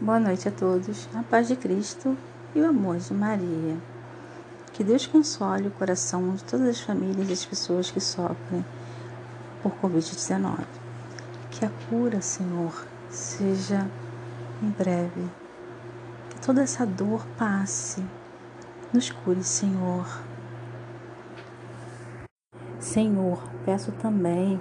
Boa noite a todos, a paz de Cristo e o amor de Maria. Que Deus console o coração de todas as famílias e as pessoas que sofrem por Covid-19. Que a cura, Senhor, seja em breve. Que toda essa dor passe. Nos cure, Senhor. Senhor, peço também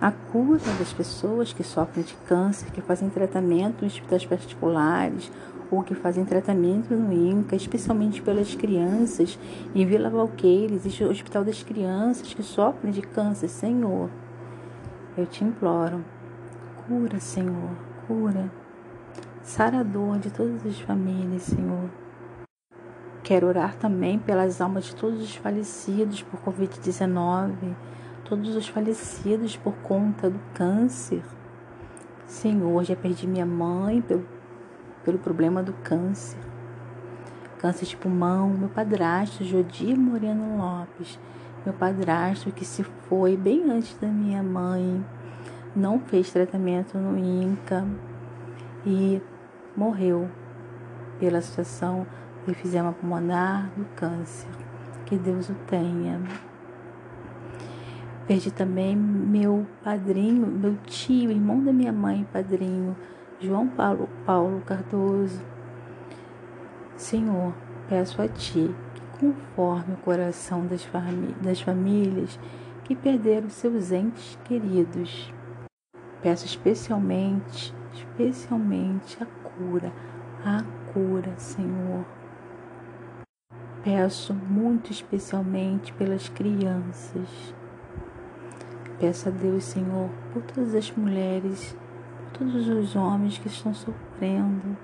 a cura das pessoas que sofrem de câncer, que fazem tratamento em hospitais particulares ou que fazem tratamento no INCA, especialmente pelas crianças em Vila Valqueires, existe o Hospital das Crianças que sofrem de câncer, Senhor. Eu te imploro, cura, Senhor, cura. Sara a dor de todas as famílias, Senhor. Quero orar também pelas almas de todos os falecidos por Covid-19 todos os falecidos por conta do câncer. Senhor, já perdi minha mãe pelo, pelo problema do câncer. Câncer de pulmão, meu padrasto, Jodir Moreno Lopes, meu padrasto que se foi bem antes da minha mãe, não fez tratamento no INCA e morreu pela situação de enfisema pulmonar do câncer. Que Deus o tenha. Perdi também meu padrinho, meu tio, irmão da minha mãe, padrinho, João Paulo, Paulo Cardoso. Senhor, peço a Ti que conforme o coração das, famí das famílias que perderam seus entes queridos. Peço especialmente, especialmente a cura, a cura, Senhor. Peço muito especialmente pelas crianças Peço a Deus, Senhor, por todas as mulheres, por todos os homens que estão sofrendo,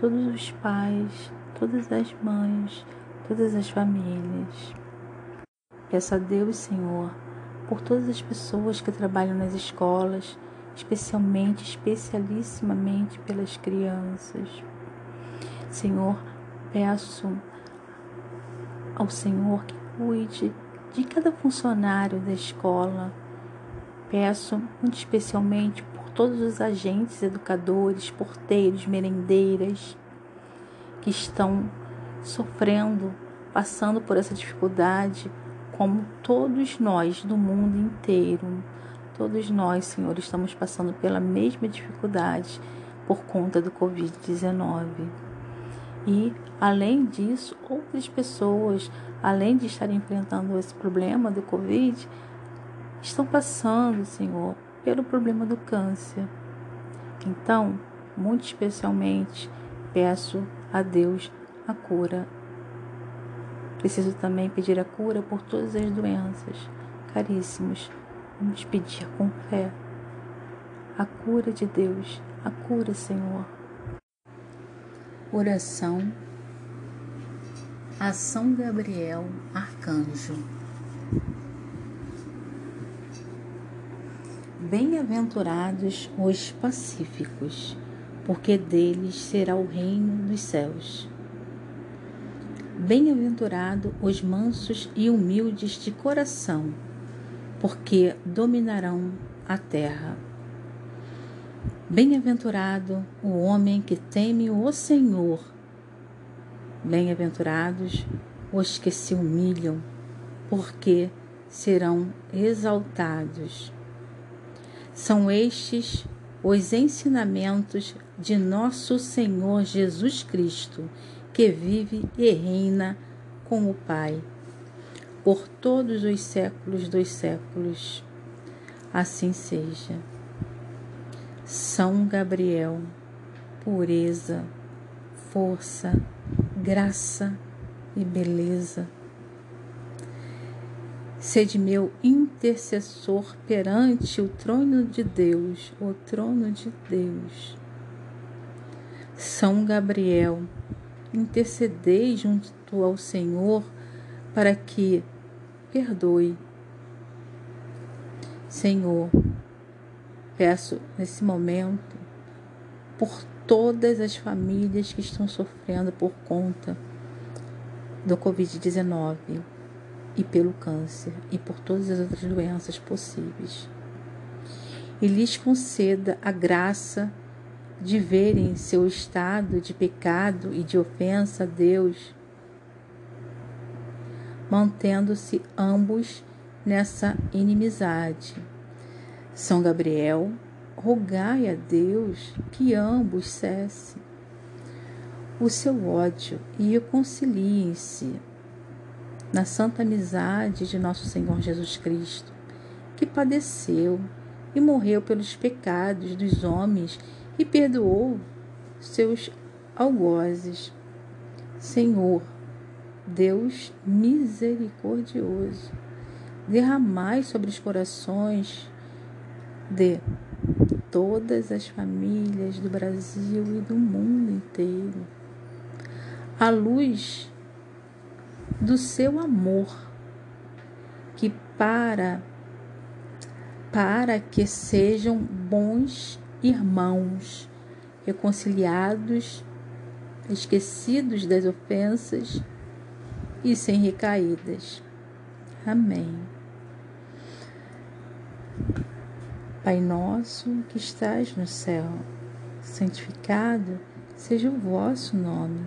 todos os pais, todas as mães, todas as famílias. Peço a Deus, Senhor, por todas as pessoas que trabalham nas escolas, especialmente, especialissimamente pelas crianças. Senhor, peço ao Senhor que cuide de cada funcionário da escola, Peço muito especialmente por todos os agentes, educadores, porteiros, merendeiras que estão sofrendo, passando por essa dificuldade, como todos nós do mundo inteiro. Todos nós, Senhor, estamos passando pela mesma dificuldade por conta do Covid-19. E, além disso, outras pessoas, além de estar enfrentando esse problema do Covid, estão passando, Senhor, pelo problema do câncer. Então, muito especialmente, peço a Deus a cura. Preciso também pedir a cura por todas as doenças. Caríssimos, vamos pedir com fé a cura de Deus, a cura, Senhor. Oração a São Gabriel, Arcanjo. Bem-aventurados os pacíficos, porque deles será o reino dos céus. Bem-aventurado os mansos e humildes de coração, porque dominarão a terra. Bem-aventurado o homem que teme o Senhor. Bem-aventurados os que se humilham, porque serão exaltados. São estes os ensinamentos de nosso Senhor Jesus Cristo, que vive e reina com o Pai por todos os séculos dos séculos. Assim seja. São Gabriel, pureza, força, graça e beleza Sede meu intercessor perante o trono de Deus, o trono de Deus. São Gabriel, intercedei junto ao Senhor para que perdoe. Senhor, peço nesse momento por todas as famílias que estão sofrendo por conta do Covid-19 e pelo câncer e por todas as outras doenças possíveis. E lhes conceda a graça de verem seu estado de pecado e de ofensa a Deus, mantendo-se ambos nessa inimizade. São Gabriel, rogai a Deus que ambos cessem o seu ódio e reconciliem-se na santa amizade de nosso Senhor Jesus Cristo, que padeceu e morreu pelos pecados dos homens e perdoou seus algozes. Senhor, Deus misericordioso, derramai sobre os corações de todas as famílias do Brasil e do mundo inteiro a luz do seu amor, que para para que sejam bons irmãos, reconciliados, esquecidos das ofensas e sem recaídas. Amém. Pai nosso que estás no céu, santificado seja o vosso nome.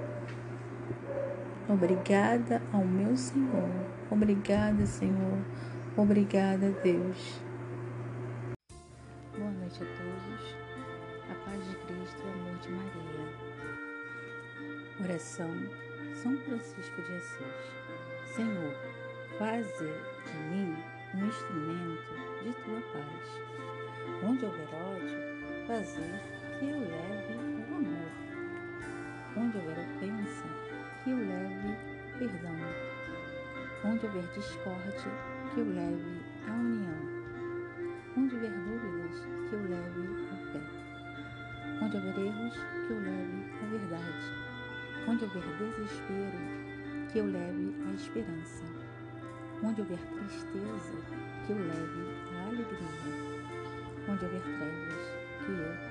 Obrigada ao meu Senhor. Obrigada, Senhor. Obrigada, Deus. Boa noite a todos. A paz de Cristo, o amor de Maria. Oração São Francisco de Assis. Senhor, faze de mim um instrumento de tua paz. Onde houver ódio, fazer que eu leve o amor. Onde houver ofensa, que eu leve perdão. Onde houver discórdia, que eu leve a união. Onde houver dúvidas, que eu leve a fé. Onde houver erros, que eu leve a verdade Onde houver desespero, que eu leve a esperança. Onde houver tristeza, que eu leve a alegria. Onde houver trevas, que eu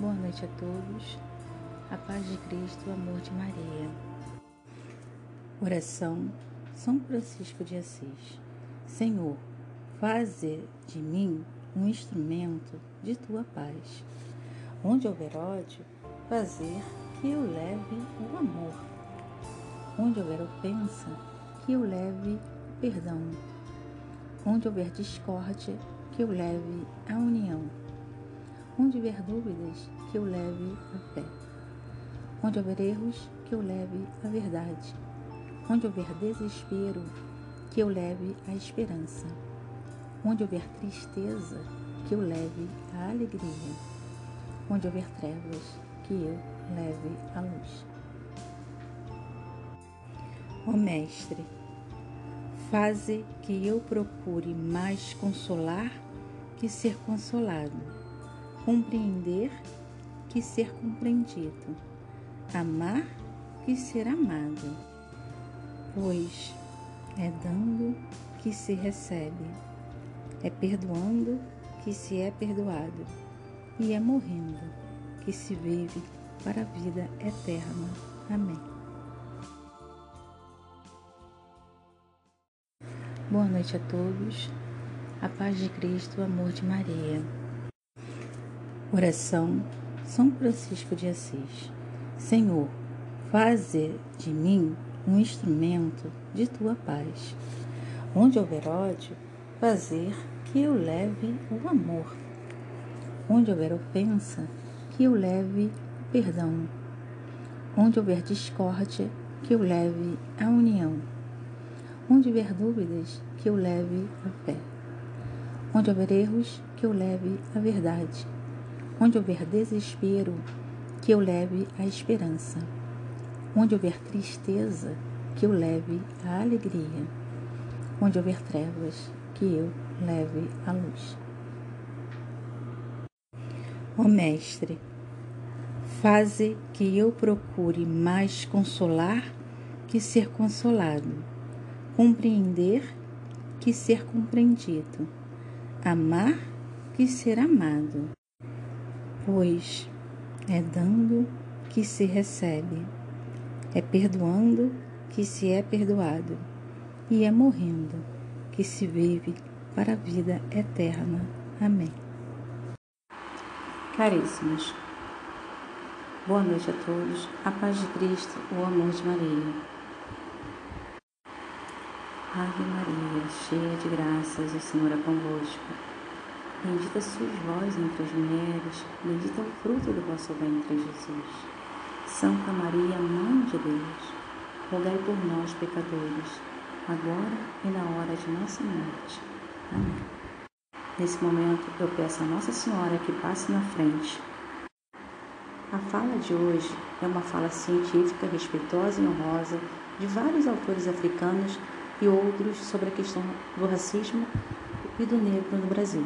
Boa noite a todos. A paz de Cristo, o amor de Maria. Oração São Francisco de Assis. Senhor, Faze de mim um instrumento de tua paz. Onde houver ódio, fazer que eu leve o amor. Onde houver ofensa, que eu leve o perdão. Onde houver discórdia, que eu leve a união. Onde houver dúvidas, que eu leve a fé. Onde houver erros, que eu leve a verdade. Onde houver desespero, que eu leve a esperança. Onde houver tristeza, que eu leve a alegria. Onde houver trevas, que eu leve a luz. Ó Mestre, faze que eu procure mais consolar que ser consolado, compreender que ser compreendido, amar que ser amado. Pois É dando que se recebe, é perdoando que se é perdoado, e é morrendo que se vive para a vida eterna. Amém. Boa noite a todos. A paz de Cristo, o amor de Maria. Oração São Francisco de Assis. Senhor, faze de mim um instrumento de tua paz. Onde houver ódio, fazer que eu leve o amor. Onde houver ofensa, que eu leve o perdão. Onde houver discórdia, que eu leve a união. Onde houver dúvidas, que eu leve a fé. Onde houver erros, que eu leve a verdade. Onde houver desespero, que eu leve a esperança. Onde houver tristeza, que eu leve a alegria. Onde houver trevas, que eu leve a luz. Ó Mestre, faze que eu procure mais consolar que ser consolado, compreender que ser compreendido, amar que ser amado, pois é dando que se recebe, é perdoando que se é perdoado, e é morrendo que se vive para a vida eterna. Amém. Caríssimos, boa noite a todos, a paz de Cristo, o amor de Maria. Ave Maria, cheia de graças, o Senhor é convosco. Bendita sois vós entre as mulheres, bendito é o fruto do vosso ventre, Jesus. Santa Maria, Mãe de Deus, rogai por nós, pecadores, agora e na hora de nossa morte. Amém. Nesse momento, eu peço a Nossa Senhora que passe na frente. A fala de hoje é uma fala científica, respeitosa e honrosa de vários autores africanos e outros sobre a questão do racismo e do negro no Brasil.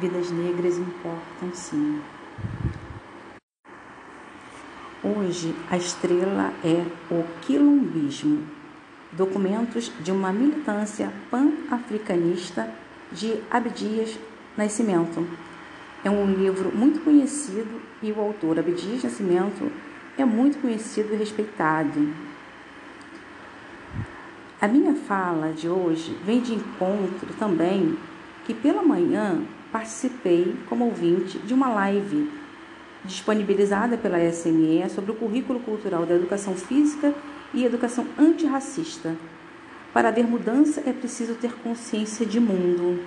Vidas negras importam sim. Hoje a estrela é o quilombismo, documentos de uma militância pan-africanista de Abdias Nascimento. É um livro muito conhecido e o autor Abdias Nascimento é muito conhecido e respeitado. A minha fala de hoje vem de encontro também que pela manhã participei como ouvinte de uma live disponibilizada pela SME sobre o currículo cultural da educação física e educação antirracista. Para haver mudança é preciso ter consciência de mundo,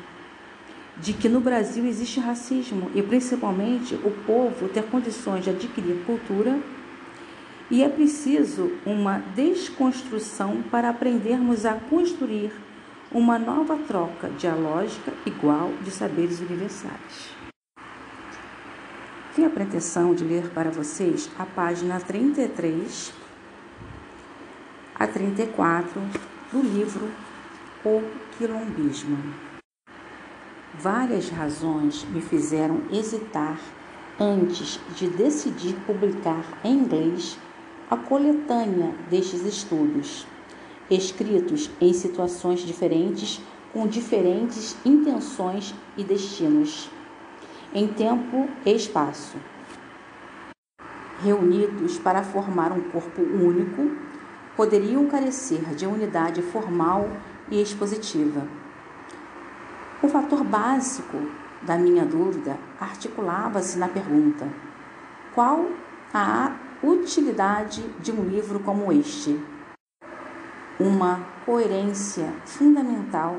de que no Brasil existe racismo e principalmente o povo ter condições de adquirir cultura e é preciso uma desconstrução para aprendermos a construir uma nova troca dialógica igual de saberes universais. Tenho a pretensão de ler para vocês a página 33 a 34 do livro O Quilombismo. Várias razões me fizeram hesitar antes de decidir publicar em inglês a coletânea destes estudos, escritos em situações diferentes, com diferentes intenções e destinos, em tempo e espaço, reunidos para formar um corpo único, poderiam carecer de unidade formal e expositiva. O fator básico da minha dúvida articulava-se na pergunta: qual a utilidade de um livro como este. Uma coerência fundamental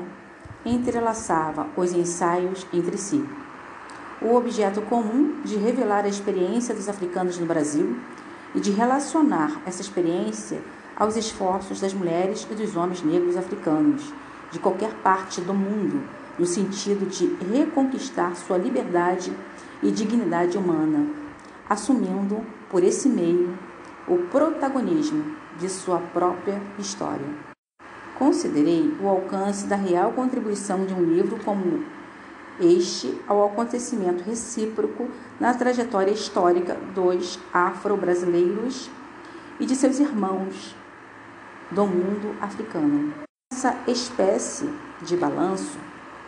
entrelaçava os ensaios entre si. O objeto comum de revelar a experiência dos africanos no Brasil e de relacionar essa experiência aos esforços das mulheres e dos homens negros africanos de qualquer parte do mundo, no sentido de reconquistar sua liberdade e dignidade humana, assumindo por esse meio o protagonismo de sua própria história. Considerei o alcance da real contribuição de um livro como este ao acontecimento recíproco na trajetória histórica dos afro-brasileiros e de seus irmãos do mundo africano. Essa espécie de balanço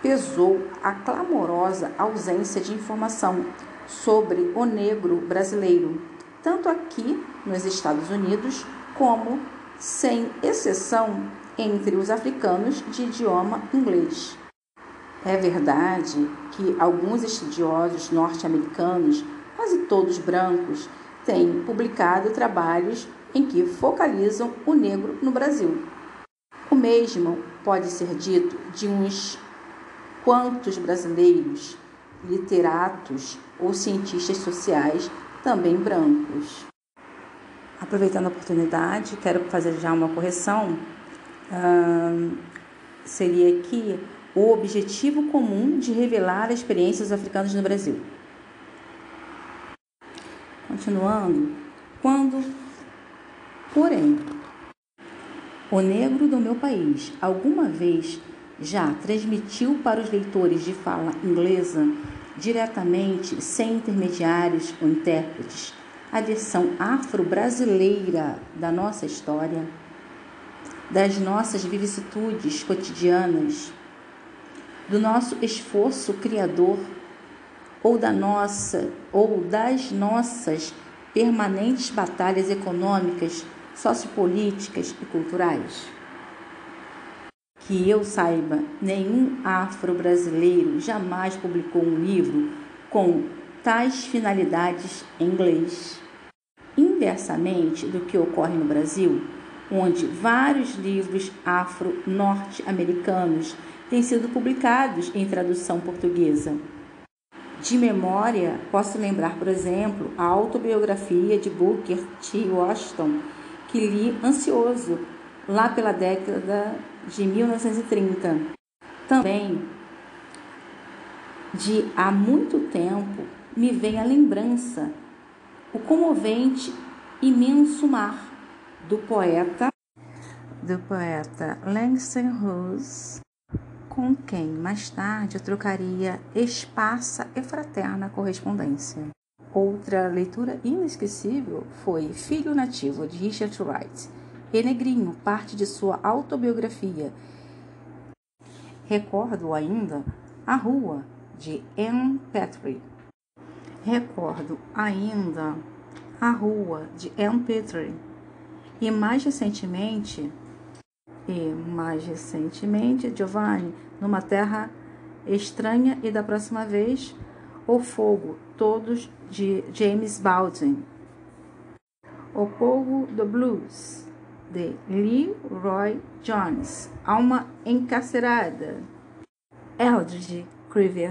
pesou a clamorosa ausência de informação sobre o negro brasileiro, tanto aqui nos Estados Unidos como, sem exceção, entre os africanos de idioma inglês. É verdade que alguns estudiosos norte-americanos, quase todos brancos, têm publicado trabalhos em que focalizam o negro no Brasil. O mesmo pode ser dito de uns quantos brasileiros, literatos ou cientistas sociais, também brancos. Aproveitando a oportunidade, quero fazer já uma correção. seria que o objetivo comum de revelar as experiências africanas no Brasil. Continuando, quando, porém, o negro do meu país alguma vez já transmitiu para os leitores de fala inglesa, diretamente, sem intermediários ou intérpretes, a versão afro-brasileira da nossa história, das nossas vicissitudes cotidianas, do nosso esforço criador ou da nossa ou das nossas permanentes batalhas econômicas, sociopolíticas e culturais. Que eu saiba, nenhum afro-brasileiro jamais publicou um livro com tais finalidades em inglês. Inversamente do que ocorre no Brasil, onde vários livros afro-norte-americanos têm sido publicados em tradução portuguesa. De memória, posso lembrar, por exemplo, a autobiografia de Booker T. Washington, que li ansioso lá pela década de 1930. Também, de há muito tempo, me vem a lembrança, o comovente imenso mar do poeta do poeta Langston Hughes, com quem mais tarde eu trocaria esparsa e fraterna correspondência. Outra leitura inesquecível foi Filho Nativo, de Richard Wright, Renegrinho, parte de sua autobiografia. Recordo ainda A Rua, de Anne Petrie. Recordo ainda A Rua, de Anne Petrie. E mais recentemente, e mais recentemente, Giovanni, numa terra estranha e da próxima vez, O Fogo, todos de James Baldwin. O Povo do Blues, de Leroy Jones, Alma Encarcerada, Eldridge Crivier.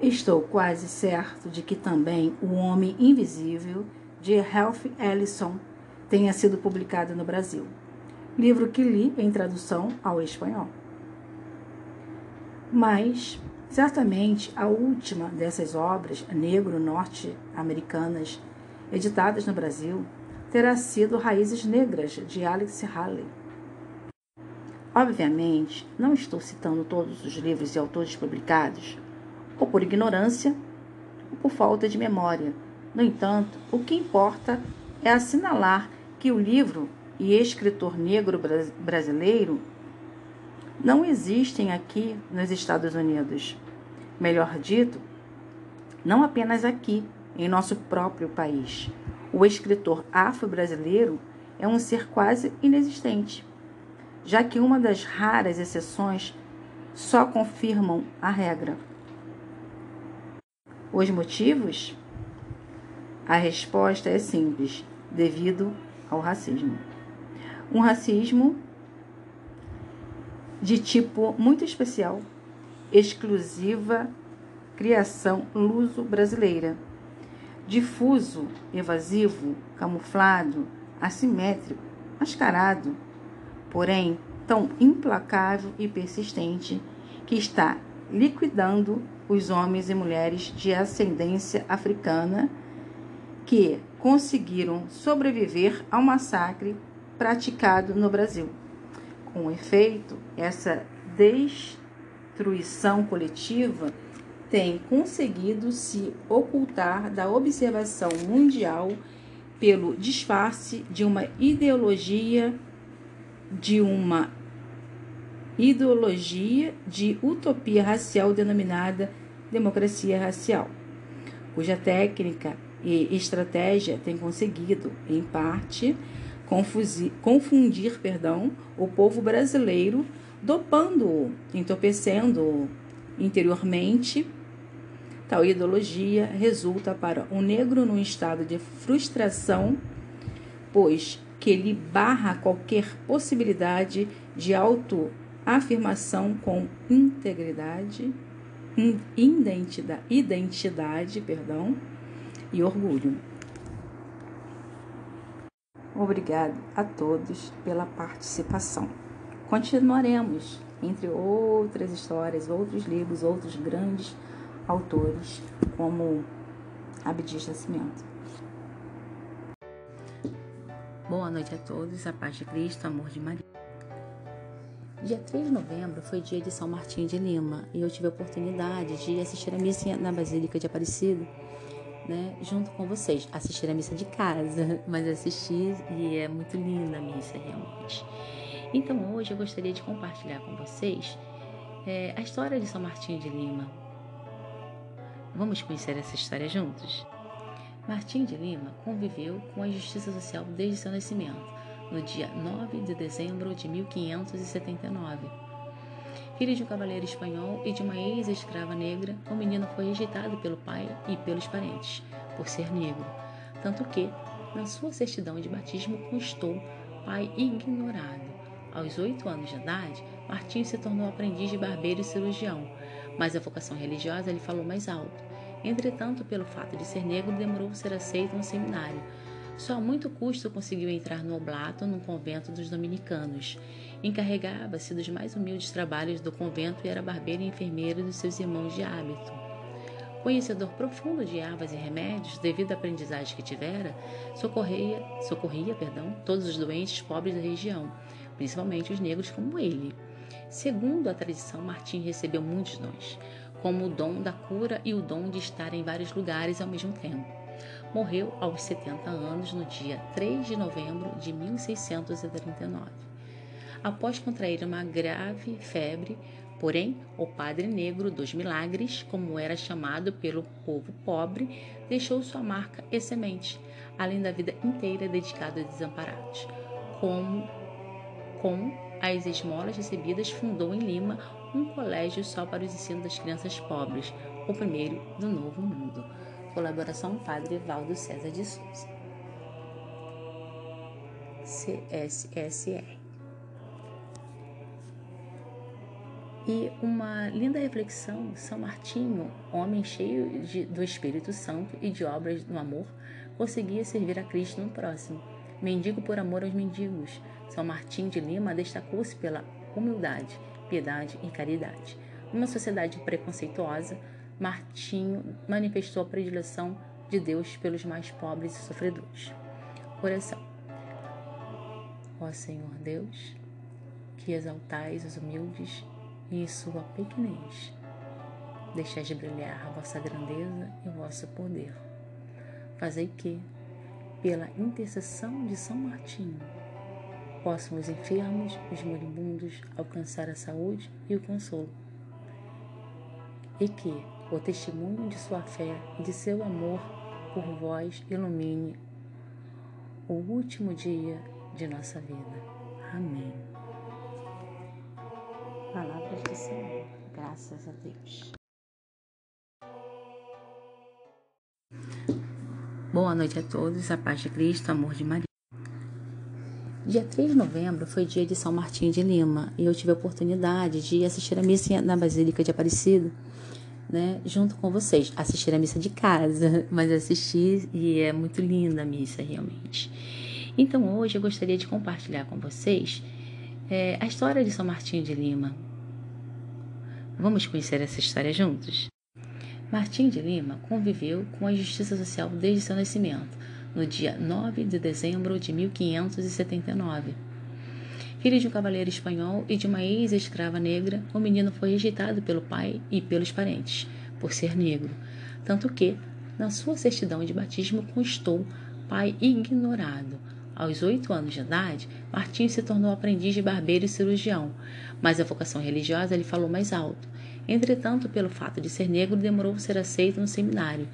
Estou quase certo de que também O Homem Invisível, de Ralph Ellison, tenha sido publicado no Brasil. Livro que li em tradução ao espanhol. Mas, certamente, a última dessas obras negro-norte-americanas editadas no Brasil terá sido Raízes Negras, de Alex Haley. Obviamente, não estou citando todos os livros e autores publicados, ou por ignorância, ou por falta de memória. No entanto, o que importa é assinalar que o livro e escritor negro brasileiro não existem aqui nos Estados Unidos. Melhor dito, não apenas aqui, em nosso próprio país. O escritor afro-brasileiro é um ser quase inexistente, já que uma das raras exceções só confirmam a regra. Os motivos? A resposta é simples: devido ao racismo. Um racismo de tipo muito especial, exclusiva criação luso-brasileira difuso, evasivo, camuflado, assimétrico, mascarado, porém tão implacável e persistente que está liquidando os homens e mulheres de ascendência africana que conseguiram sobreviver ao massacre praticado no Brasil. Com efeito, essa destruição coletiva tem conseguido se ocultar da observação mundial pelo disfarce de uma ideologia de uma ideologia de utopia racial denominada democracia racial, cuja técnica e estratégia tem conseguido, em parte, confundir, confundir perdão, o povo brasileiro, dopando-o, entorpecendo-o interiormente. Tal ideologia resulta para o negro num estado de frustração, pois que lhe barra qualquer possibilidade de autoafirmação com integridade, identidade, identidade perdão, e orgulho. Obrigado a todos pela participação. Continuaremos, entre outras histórias, outros livros, outros grandes autores, como Abdias Nascimento. Boa noite a todos, a paz de Cristo, amor de Maria. Dia 3 de novembro foi dia de São Martinho de Lima e eu tive a oportunidade de assistir a missa na Basílica de Aparecida né, junto com vocês. Assistir a missa de casa, mas assistir e é muito linda a missa realmente. Então hoje eu gostaria de compartilhar com vocês é, a história de São Martinho de Lima. Vamos conhecer essa história juntos? Martinho de Lima conviveu com a justiça social desde seu nascimento, no dia 9 de dezembro de 1579 Filho de um cavaleiro espanhol e de uma ex-escrava negra, o menino foi rejeitado pelo pai e pelos parentes, por ser negro, tanto que, na sua certidão de batismo, constou pai ignorado. Aos oito anos de idade, Martim se tornou aprendiz de barbeiro e cirurgião, mas a vocação religiosa lhe falou mais alto. Entretanto, pelo fato de ser negro, demorou ser aceito no seminário. Só a muito custo conseguiu entrar no oblato, num convento dos dominicanos. Encarregava-se dos mais humildes trabalhos do convento e era barbeiro e enfermeiro dos seus irmãos de hábito. Conhecedor profundo de ervas e remédios, devido à aprendizagem que tivera, socorria, socorria perdão, todos os doentes pobres da região, principalmente os negros como ele. Segundo a tradição, Martim recebeu muitos dons, como o dom da cura e o dom de estar em vários lugares ao mesmo tempo. Morreu aos 70 anos no dia 3 de novembro de 1639 após contrair uma grave febre. Porém, o Padre Negro dos Milagres, como era chamado pelo povo pobre, deixou sua marca e semente, além da vida inteira dedicada a desamparados. Como, com as esmolas recebidas, fundou em Lima um colégio só para os ensinos das crianças pobres, o primeiro do Novo Mundo. Colaboração Padre Valdo César de Souza. CSSR. E uma linda reflexão, São Martinho, homem cheio de, do Espírito Santo e de obras do amor, conseguia servir a Cristo no próximo. Mendigo por amor aos mendigos, São Martinho de Lima destacou-se pela humildade, piedade e caridade. Numa sociedade preconceituosa, Martinho manifestou a predileção de Deus pelos mais pobres e sofredores. Oração. Ó Senhor Deus, que exaltais os humildes e sua pequenez. Deixai de brilhar a vossa grandeza e o vosso poder. Fazei que, pela intercessão de São Martinho, possam os enfermos, os moribundos alcançar a saúde e o consolo. E que o testemunho de sua fé e de seu amor por vós ilumine o último dia de nossa vida. Amém. Palavras do Senhor, graças a Deus. Boa noite a todos, a paz de Cristo, amor de Maria. Dia 3 de novembro foi dia de São Martinho de Lima e eu tive a oportunidade de assistir a missa na Basílica de Aparecida, né, junto com vocês. Assistir a missa de casa, mas assisti e é muito linda a missa, realmente. Então hoje eu gostaria de compartilhar com vocês é, a história de São Martinho de Lima, Vamos conhecer essa história juntos? Martim de Lima conviveu com a justiça social desde seu nascimento, no dia 9 de dezembro de 1579. Filho de um cavaleiro espanhol e de uma ex-escrava negra, o menino foi rejeitado pelo pai e pelos parentes, por ser negro, tanto que, na sua certidão de batismo, constou pai ignorado. Aos oito anos de idade, Martinho se tornou aprendiz de barbeiro e cirurgião, mas a vocação religiosa lhe falou mais alto. Entretanto, pelo fato de ser negro, demorou ser aceito no seminário.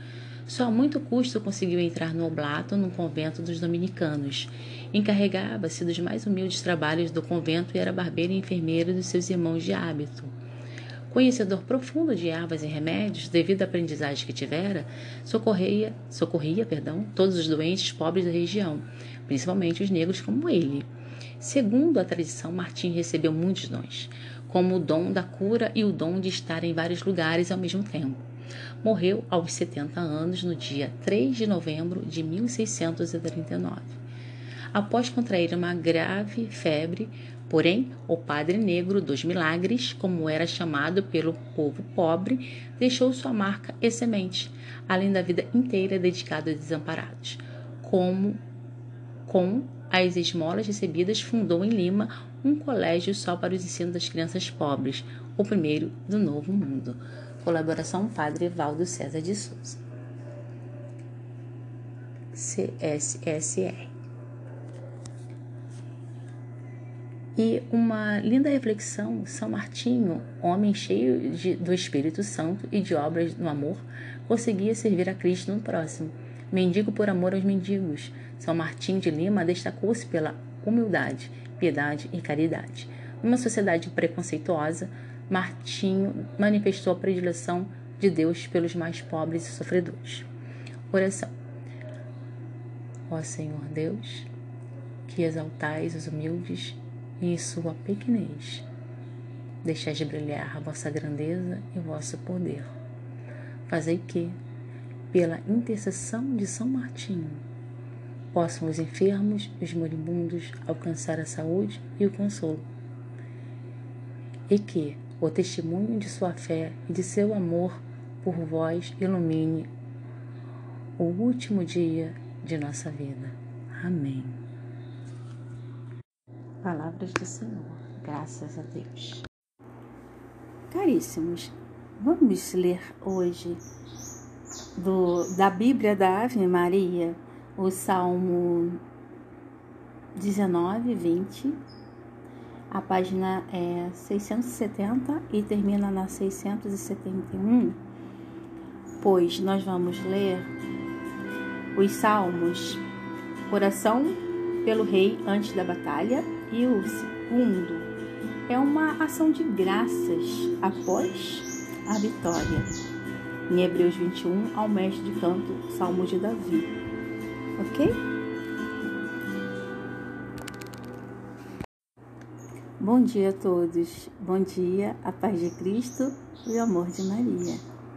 Só a muito custo conseguiu entrar no Oblato, num convento dos dominicanos. Encarregava-se dos mais humildes trabalhos do convento e era barbeiro e enfermeiro dos seus irmãos de hábito. Conhecedor profundo de ervas e remédios, devido à aprendizagem que tivera, socorria, socorria perdão, todos os doentes pobres da região, principalmente os negros como ele. Segundo a tradição, Martim recebeu muitos dons, como o dom da cura e o dom de estar em vários lugares ao mesmo tempo. Morreu aos 70 anos no dia 3 de novembro de 1639. Após contrair uma grave febre, Porém, o Padre Negro dos Milagres, como era chamado pelo povo pobre, deixou sua marca e semente, além da vida inteira dedicada aos desamparados. Como com as esmolas recebidas, fundou em Lima um colégio só para os ensinos das crianças pobres, o primeiro do Novo Mundo. Colaboração Padre Valdo César de Souza. CSSR. E uma linda reflexão, São Martinho, homem cheio de, do Espírito Santo e de obras no amor, conseguia servir a Cristo no próximo. Mendigo por amor aos mendigos, São Martinho de Lima destacou-se pela humildade, piedade e caridade. Numa sociedade preconceituosa, Martinho manifestou a predileção de Deus pelos mais pobres e sofredores. Oração. Ó Senhor Deus, que exaltais os humildes em sua pequenez. Deixai de brilhar a vossa grandeza e vosso poder. Fazei que, pela intercessão de São Martinho, possam os enfermos e os moribundos alcançar a saúde e o consolo. E que o testemunho de sua fé e de seu amor por vós ilumine o último dia de nossa vida. Amém. Palavras do Senhor, graças a Deus. Caríssimos, vamos ler hoje do, da Bíblia da Ave Maria, o Salmo 19, 20. A página é 670 e termina na 671, pois nós vamos ler os Salmos, oração pelo rei antes da batalha e o segundo é uma ação de graças após a vitória. Em Hebreus 21, ao mestre de canto, Salmo de Davi. Ok? Bom dia a todos. Bom dia, a paz de Cristo e o amor de Maria.